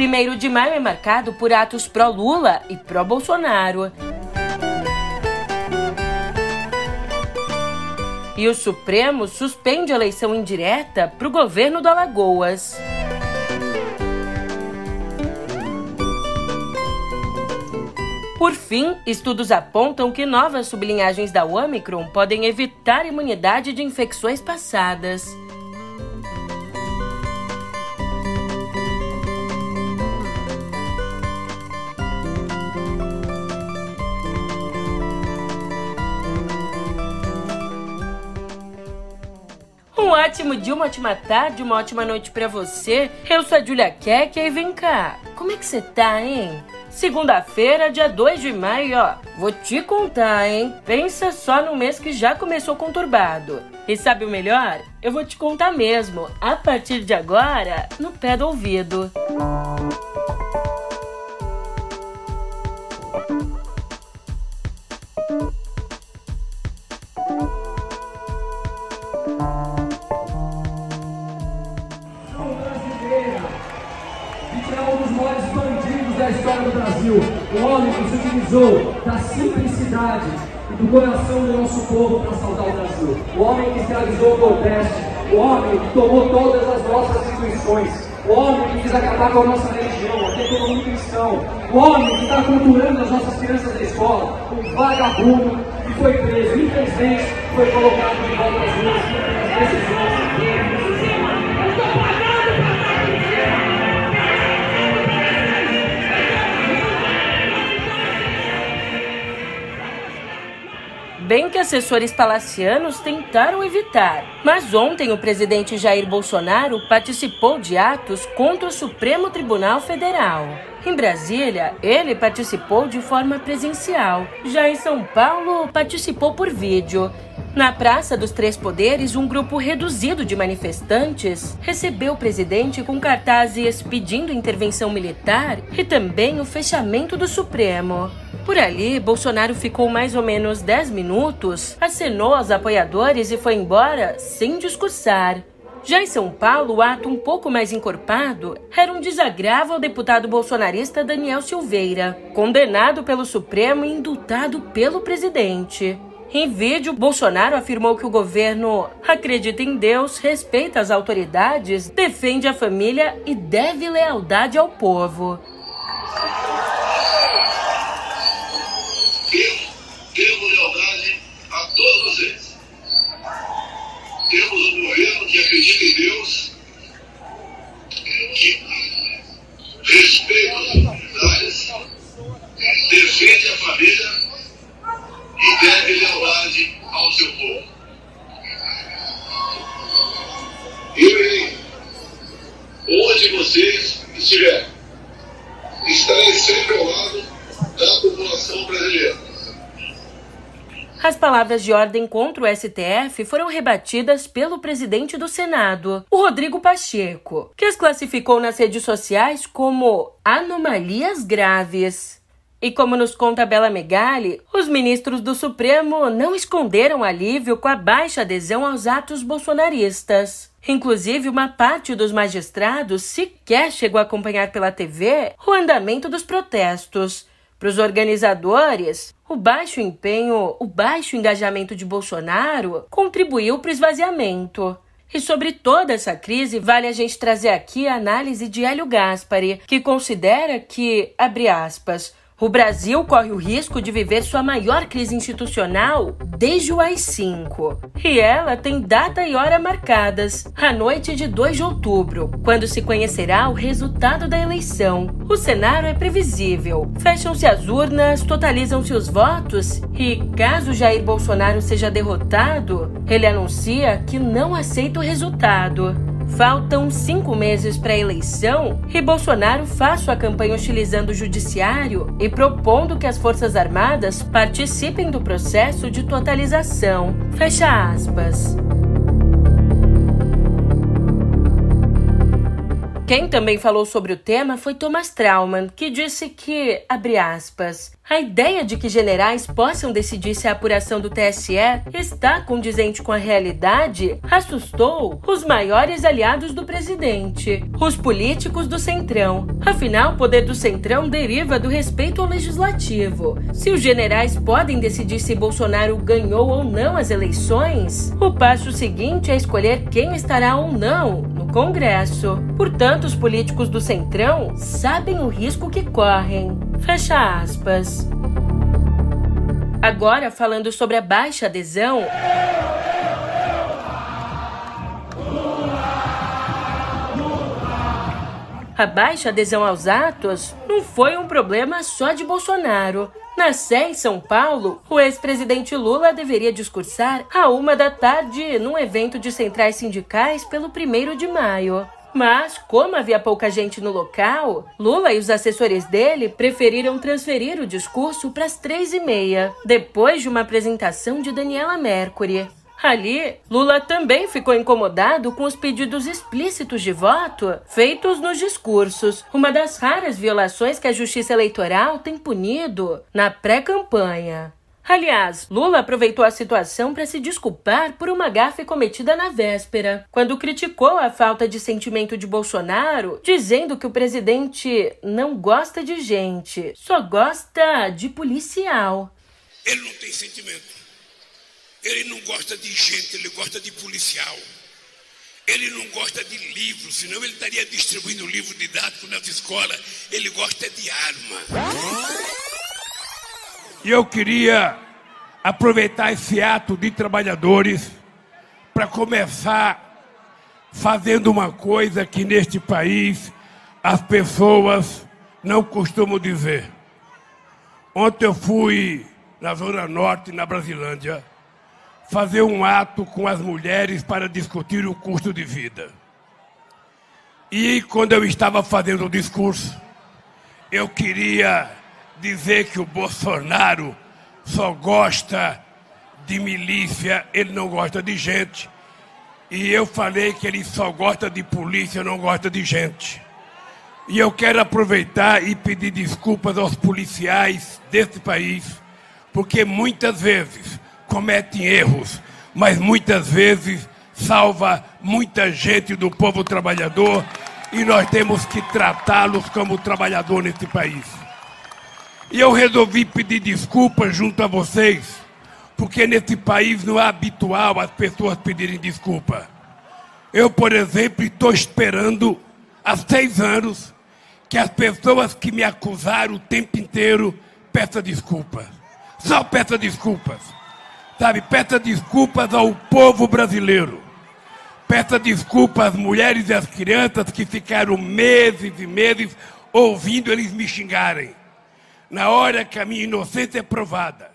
1 de maio é marcado por atos pró-Lula e pró-Bolsonaro. E o Supremo suspende a eleição indireta para o governo do Alagoas. Por fim, estudos apontam que novas sublinhagens da Omicron podem evitar imunidade de infecções passadas. Ótimo dia, uma ótima tarde, uma ótima noite para você. Eu sou a Julia Keck e vem cá. Como é que você tá, hein? Segunda-feira, dia 2 de maio, ó. Vou te contar, hein? Pensa só no mês que já começou conturbado. E sabe o melhor? Eu vou te contar mesmo, a partir de agora, no pé do ouvido. Da história do Brasil. O homem que se utilizou da simplicidade e do coração do nosso povo para salvar o Brasil. O homem que escravizou o Nordeste. O homem que tomou todas as nossas instituições. O homem que quis acabar com a nossa religião, aqui é todo mundo cristão. O homem que está culturando as nossas crianças da escola. Um vagabundo que foi preso. Infelizmente, foi colocado de volta às ruas. Decisões. Bem que assessores palacianos tentaram evitar. Mas ontem o presidente Jair Bolsonaro participou de atos contra o Supremo Tribunal Federal. Em Brasília, ele participou de forma presencial. Já em São Paulo, participou por vídeo. Na Praça dos Três Poderes, um grupo reduzido de manifestantes recebeu o presidente com cartazes pedindo intervenção militar e também o fechamento do Supremo. Por ali, Bolsonaro ficou mais ou menos 10 minutos, acenou aos apoiadores e foi embora sem discursar. Já em São Paulo, o ato um pouco mais encorpado era um desagravo ao deputado bolsonarista Daniel Silveira, condenado pelo Supremo e indultado pelo presidente. Em vídeo, Bolsonaro afirmou que o governo acredita em Deus, respeita as autoridades, defende a família e deve lealdade ao povo. Devo lealdade a todos vocês. Temos um governo que acredita em Deus, que respeita as comunidades, defende a família e deve lealdade palavras de ordem contra o STF foram rebatidas pelo presidente do Senado, o Rodrigo Pacheco, que as classificou nas redes sociais como anomalias graves. E como nos conta Bela Megali, os ministros do Supremo não esconderam alívio com a baixa adesão aos atos bolsonaristas. Inclusive, uma parte dos magistrados sequer chegou a acompanhar pela TV o andamento dos protestos, para os organizadores, o baixo empenho, o baixo engajamento de Bolsonaro contribuiu para o esvaziamento. E sobre toda essa crise, vale a gente trazer aqui a análise de Hélio Gaspari, que considera que, abre aspas, o Brasil corre o risco de viver sua maior crise institucional desde o AI-5. E ela tem data e hora marcadas, a noite de 2 de outubro, quando se conhecerá o resultado da eleição. O cenário é previsível. Fecham-se as urnas, totalizam-se os votos e, caso Jair Bolsonaro seja derrotado, ele anuncia que não aceita o resultado. Faltam cinco meses para a eleição e Bolsonaro faz sua campanha utilizando o judiciário e propondo que as Forças Armadas participem do processo de totalização. Fecha aspas. Quem também falou sobre o tema foi Thomas Trauman, que disse que, abre aspas, a ideia de que generais possam decidir se a apuração do TSE está condizente com a realidade assustou os maiores aliados do presidente, os políticos do Centrão. Afinal, o poder do Centrão deriva do respeito ao legislativo. Se os generais podem decidir se Bolsonaro ganhou ou não as eleições, o passo seguinte é escolher quem estará ou não Congresso. Portanto, os políticos do Centrão sabem o risco que correm. Fecha aspas. Agora, falando sobre a baixa adesão. A baixa adesão aos atos não foi um problema só de Bolsonaro. Na Sé, em São Paulo, o ex-presidente Lula deveria discursar a uma da tarde num evento de centrais sindicais pelo 1 de maio. Mas, como havia pouca gente no local, Lula e os assessores dele preferiram transferir o discurso para as três e meia, depois de uma apresentação de Daniela Mercury. Ali, Lula também ficou incomodado com os pedidos explícitos de voto feitos nos discursos, uma das raras violações que a Justiça Eleitoral tem punido na pré-campanha. Aliás, Lula aproveitou a situação para se desculpar por uma gafe cometida na véspera, quando criticou a falta de sentimento de Bolsonaro, dizendo que o presidente não gosta de gente, só gosta de policial. Ele não tem sentimento. Ele não gosta de gente, ele gosta de policial. Ele não gosta de livros, senão ele estaria distribuindo livro didático nas escolas. Ele gosta de arma. E eu queria aproveitar esse ato de trabalhadores para começar fazendo uma coisa que neste país as pessoas não costumam dizer. Ontem eu fui na Zona Norte, na Brasilândia, fazer um ato com as mulheres para discutir o custo de vida. E quando eu estava fazendo o discurso, eu queria dizer que o Bolsonaro só gosta de milícia, ele não gosta de gente. E eu falei que ele só gosta de polícia, não gosta de gente. E eu quero aproveitar e pedir desculpas aos policiais desse país, porque muitas vezes cometem erros, mas muitas vezes salva muita gente do povo trabalhador e nós temos que tratá-los como trabalhador nesse país. E eu resolvi pedir desculpas junto a vocês, porque nesse país não é habitual as pessoas pedirem desculpa. Eu, por exemplo, estou esperando há seis anos que as pessoas que me acusaram o tempo inteiro peçam desculpas. Só peça desculpas. Sabe, peça desculpas ao povo brasileiro. Peça desculpas às mulheres e às crianças que ficaram meses e meses ouvindo eles me xingarem na hora que a minha inocência é provada.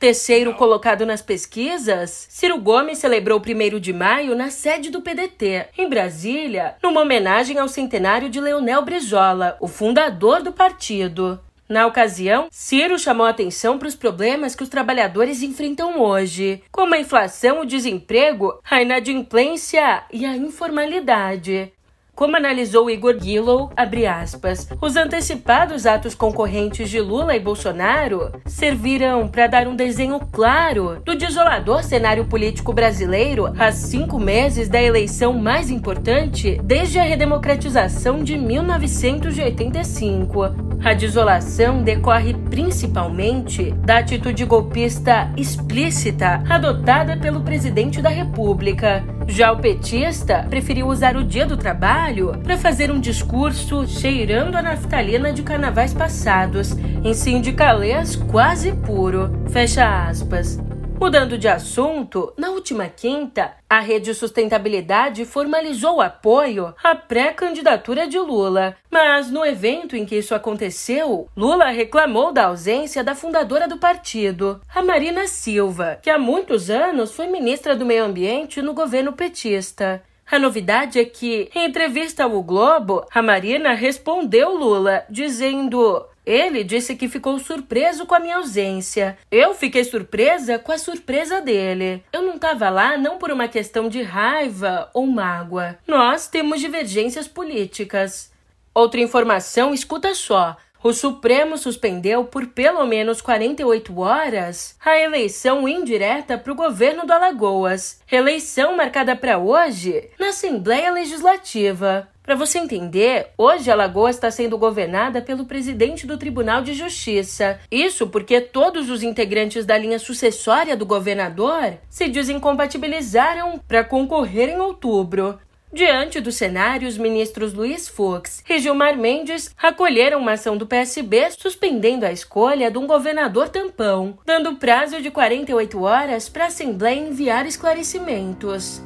Terceiro colocado nas pesquisas, Ciro Gomes celebrou o 1 de maio na sede do PDT, em Brasília, numa homenagem ao centenário de Leonel Brizola, o fundador do partido. Na ocasião, Ciro chamou atenção para os problemas que os trabalhadores enfrentam hoje, como a inflação, o desemprego, a inadimplência e a informalidade. Como analisou Igor Gillow, aspas, os antecipados atos concorrentes de Lula e Bolsonaro serviram para dar um desenho claro do desolador cenário político brasileiro a cinco meses da eleição mais importante desde a redemocratização de 1985. A desolação decorre principalmente da atitude golpista explícita adotada pelo presidente da República. Já o petista preferiu usar o dia do trabalho trabalho para fazer um discurso cheirando a naftalina de carnavais passados, em sindicalês quase puro. Fecha aspas. Mudando de assunto, na última quinta, a Rede Sustentabilidade formalizou apoio à pré-candidatura de Lula. Mas no evento em que isso aconteceu, Lula reclamou da ausência da fundadora do partido, a Marina Silva, que há muitos anos foi ministra do Meio Ambiente no governo petista. A novidade é que, em entrevista ao Globo, a Marina respondeu Lula, dizendo: Ele disse que ficou surpreso com a minha ausência. Eu fiquei surpresa com a surpresa dele. Eu não estava lá não por uma questão de raiva ou mágoa. Nós temos divergências políticas. Outra informação, escuta só. O Supremo suspendeu por pelo menos 48 horas a eleição indireta para o governo do Alagoas. Eleição marcada para hoje na Assembleia Legislativa. Para você entender, hoje Alagoas está sendo governada pelo presidente do Tribunal de Justiça. Isso porque todos os integrantes da linha sucessória do governador se desincompatibilizaram para concorrer em outubro. Diante do cenário, os ministros Luiz Fux e Gilmar Mendes acolheram uma ação do PSB suspendendo a escolha de um governador tampão, dando prazo de 48 horas para a Assembleia enviar esclarecimentos.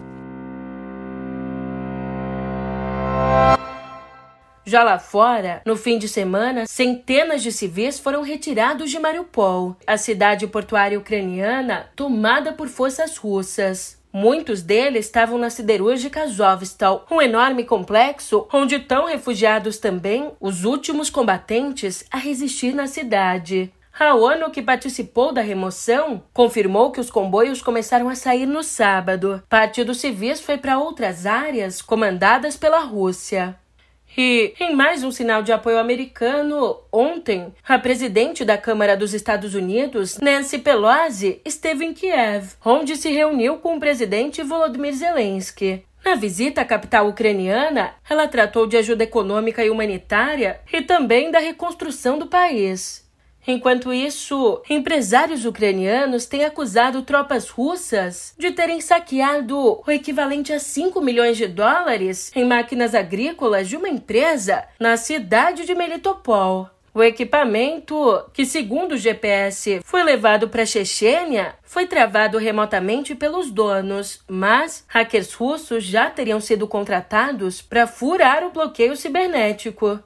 Já lá fora, no fim de semana, centenas de civis foram retirados de Mariupol, a cidade portuária ucraniana tomada por forças russas. Muitos deles estavam na siderúrgica Azovstal, um enorme complexo onde estão refugiados também os últimos combatentes a resistir na cidade. A ONU, que participou da remoção, confirmou que os comboios começaram a sair no sábado. Parte dos civis foi para outras áreas comandadas pela Rússia. E, em mais um sinal de apoio americano, ontem, a presidente da Câmara dos Estados Unidos, Nancy Pelosi, esteve em Kiev, onde se reuniu com o presidente Volodymyr Zelensky. Na visita à capital ucraniana, ela tratou de ajuda econômica e humanitária e também da reconstrução do país. Enquanto isso, empresários ucranianos têm acusado tropas russas de terem saqueado o equivalente a 5 milhões de dólares em máquinas agrícolas de uma empresa na cidade de Melitopol. O equipamento, que segundo o GPS foi levado para a Chechênia, foi travado remotamente pelos donos, mas hackers russos já teriam sido contratados para furar o bloqueio cibernético.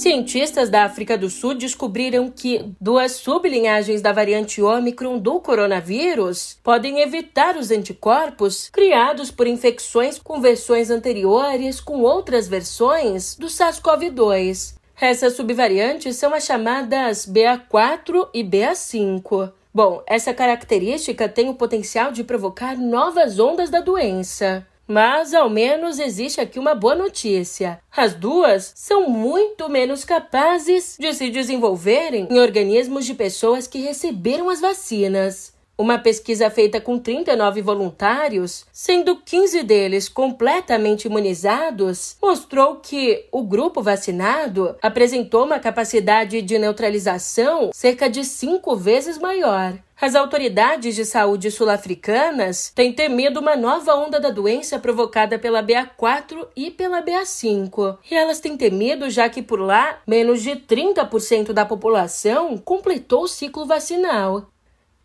Cientistas da África do Sul descobriram que duas sublinhagens da variante Ômicron do coronavírus podem evitar os anticorpos criados por infecções com versões anteriores com outras versões do SARS-CoV-2. Essas subvariantes são as chamadas BA4 e BA5. Bom, essa característica tem o potencial de provocar novas ondas da doença. Mas ao menos existe aqui uma boa notícia. As duas são muito menos capazes de se desenvolverem em organismos de pessoas que receberam as vacinas. Uma pesquisa feita com 39 voluntários, sendo 15 deles completamente imunizados, mostrou que o grupo vacinado apresentou uma capacidade de neutralização cerca de cinco vezes maior. As autoridades de saúde sul-africanas têm temido uma nova onda da doença provocada pela BA4 e pela BA5. E elas têm temido já que por lá menos de 30% da população completou o ciclo vacinal.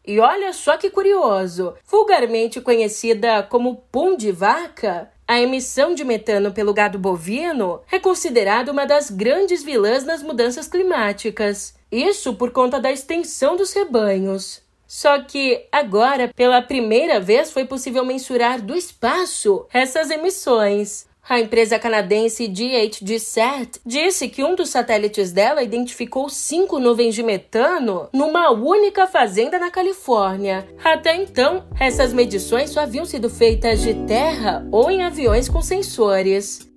E olha só que curioso, vulgarmente conhecida como pum de vaca, a emissão de metano pelo gado bovino é considerada uma das grandes vilãs nas mudanças climáticas. Isso por conta da extensão dos rebanhos. Só que agora, pela primeira vez, foi possível mensurar do espaço essas emissões. A empresa canadense DHGSat disse que um dos satélites dela identificou cinco nuvens de metano numa única fazenda na Califórnia. Até então, essas medições só haviam sido feitas de terra ou em aviões com sensores.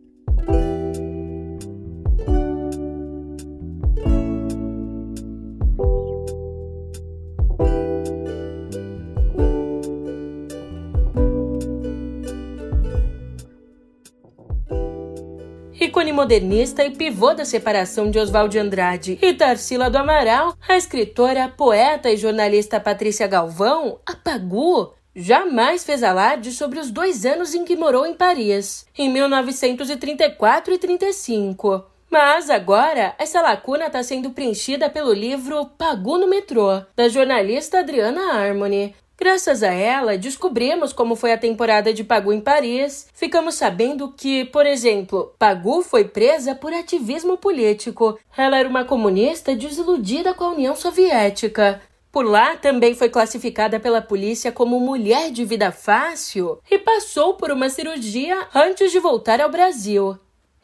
Modernista e pivô da separação de Oswald de Andrade e Tarsila do Amaral, a escritora, poeta e jornalista Patrícia Galvão, a Pagu, jamais fez alarde sobre os dois anos em que morou em Paris, em 1934 e 35. Mas agora, essa lacuna está sendo preenchida pelo livro Pagu no Metrô, da jornalista Adriana Harmony, Graças a ela, descobrimos como foi a temporada de Pagu em Paris. Ficamos sabendo que, por exemplo, Pagu foi presa por ativismo político. Ela era uma comunista desiludida com a União Soviética. Por lá também foi classificada pela polícia como mulher de vida fácil e passou por uma cirurgia antes de voltar ao Brasil.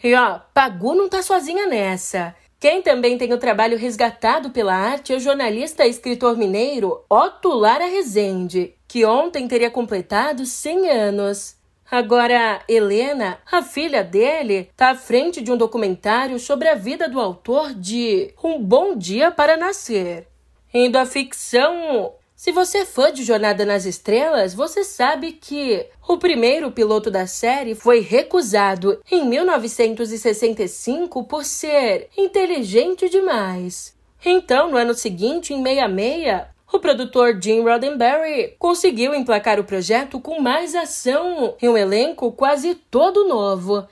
E ó, Pagu não tá sozinha nessa. Quem também tem o trabalho resgatado pela arte é o jornalista e escritor mineiro Otto Lara Rezende, que ontem teria completado 100 anos. Agora, Helena, a filha dele, está à frente de um documentário sobre a vida do autor de Um Bom Dia para Nascer. Indo à ficção, se você é fã de Jornada nas Estrelas, você sabe que o primeiro piloto da série foi recusado em 1965 por ser inteligente demais. Então, no ano seguinte, em 66, o produtor Jim Roddenberry conseguiu emplacar o projeto com mais ação e um elenco quase todo novo.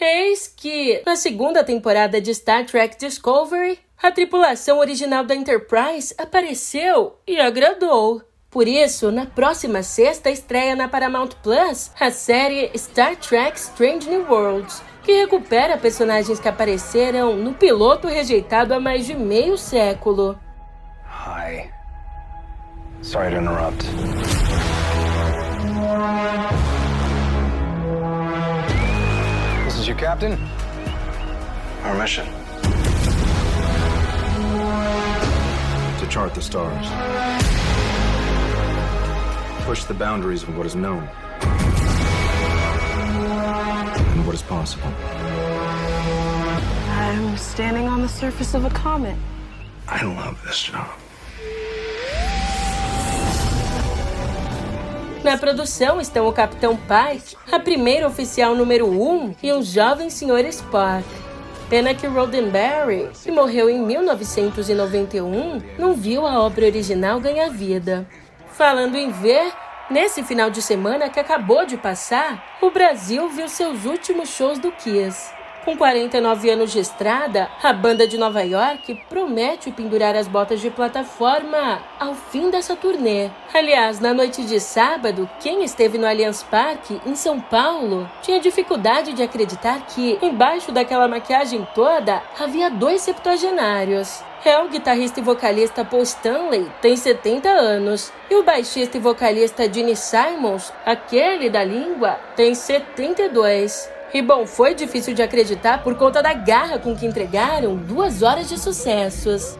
Eis que, na segunda temporada de Star Trek Discovery, a tripulação original da Enterprise apareceu e agradou. Por isso, na próxima sexta estreia na Paramount Plus a série Star Trek Strange New Worlds, que recupera personagens que apareceram no piloto rejeitado há mais de meio século. Hi. Sorry to interrupt. Your captain? Our mission. To chart the stars. Push the boundaries of what is known. And what is possible. I'm standing on the surface of a comet. I love this job. Na produção estão o Capitão Pike, a primeira oficial número 1 um, e um jovem Sr. Spock. Pena que Roddenberry, que morreu em 1991, não viu a obra original ganhar vida. Falando em ver, nesse final de semana que acabou de passar, o Brasil viu seus últimos shows do Kiss. Com 49 anos de estrada, a banda de Nova York promete pendurar as botas de plataforma ao fim dessa turnê. Aliás, na noite de sábado, quem esteve no Allianz Parque, em São Paulo, tinha dificuldade de acreditar que, embaixo daquela maquiagem toda, havia dois septuagenários. É o guitarrista e vocalista Paul Stanley, tem 70 anos, e o baixista e vocalista Gene Simons, aquele da língua, tem 72. E bom, foi difícil de acreditar por conta da garra com que entregaram duas horas de sucessos.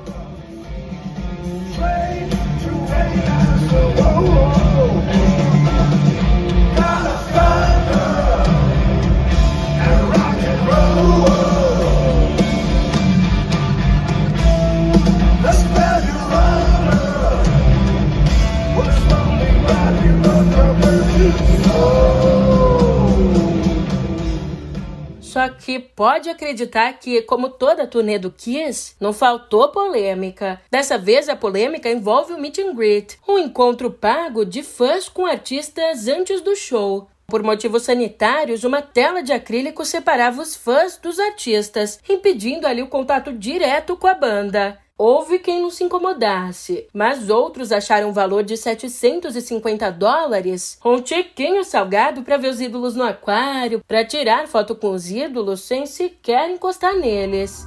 Que pode acreditar que, como toda turnê do Kiss, não faltou polêmica. Dessa vez, a polêmica envolve o meet and greet, um encontro pago de fãs com artistas antes do show. Por motivos sanitários, uma tela de acrílico separava os fãs dos artistas, impedindo ali o contato direto com a banda. Houve quem não se incomodasse, mas outros acharam o valor de 750 dólares um tiquinho salgado para ver os ídolos no aquário, para tirar foto com os ídolos sem sequer encostar neles.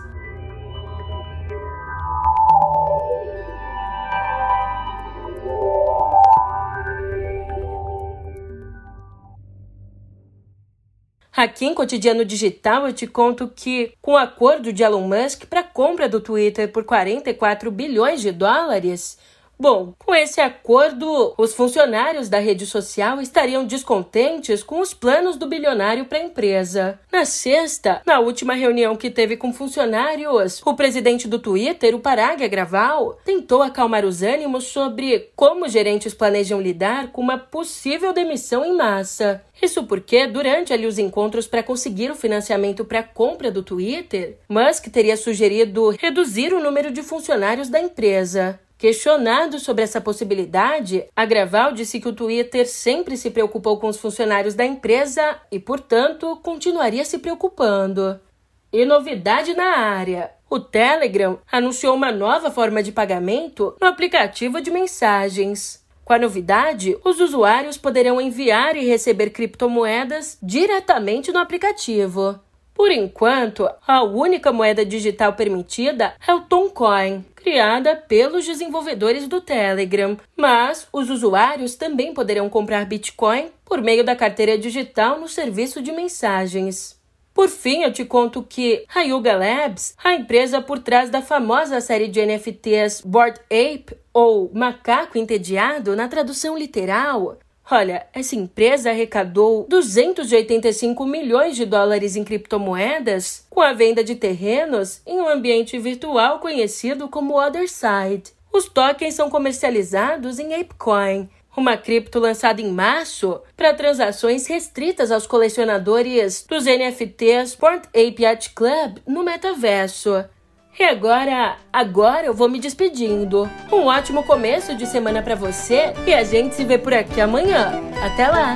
Aqui em Cotidiano Digital eu te conto que, com o acordo de Elon Musk para compra do Twitter por 44 bilhões de dólares, Bom, com esse acordo, os funcionários da rede social estariam descontentes com os planos do bilionário para a empresa. Na sexta, na última reunião que teve com funcionários, o presidente do Twitter, o Parag Agraval, tentou acalmar os ânimos sobre como gerentes planejam lidar com uma possível demissão em massa. Isso porque, durante ali os encontros para conseguir o financiamento para a compra do Twitter, Musk teria sugerido reduzir o número de funcionários da empresa. Questionado sobre essa possibilidade, Agraval disse que o Twitter sempre se preocupou com os funcionários da empresa e, portanto, continuaria se preocupando. E novidade na área: o Telegram anunciou uma nova forma de pagamento no aplicativo de mensagens. Com a novidade, os usuários poderão enviar e receber criptomoedas diretamente no aplicativo. Por enquanto, a única moeda digital permitida é o Toncoin, criada pelos desenvolvedores do Telegram, mas os usuários também poderão comprar Bitcoin por meio da carteira digital no serviço de mensagens. Por fim, eu te conto que a Yuga Labs, a empresa por trás da famosa série de NFTs Bored Ape, ou Macaco Entediado na tradução literal, Olha, essa empresa arrecadou 285 milhões de dólares em criptomoedas com a venda de terrenos em um ambiente virtual conhecido como Other Side. Os tokens são comercializados em ApeCoin, uma cripto lançada em março para transações restritas aos colecionadores dos NFTs Port Ape Yacht Club no metaverso. E agora, agora eu vou me despedindo. Um ótimo começo de semana para você e a gente se vê por aqui amanhã. Até lá.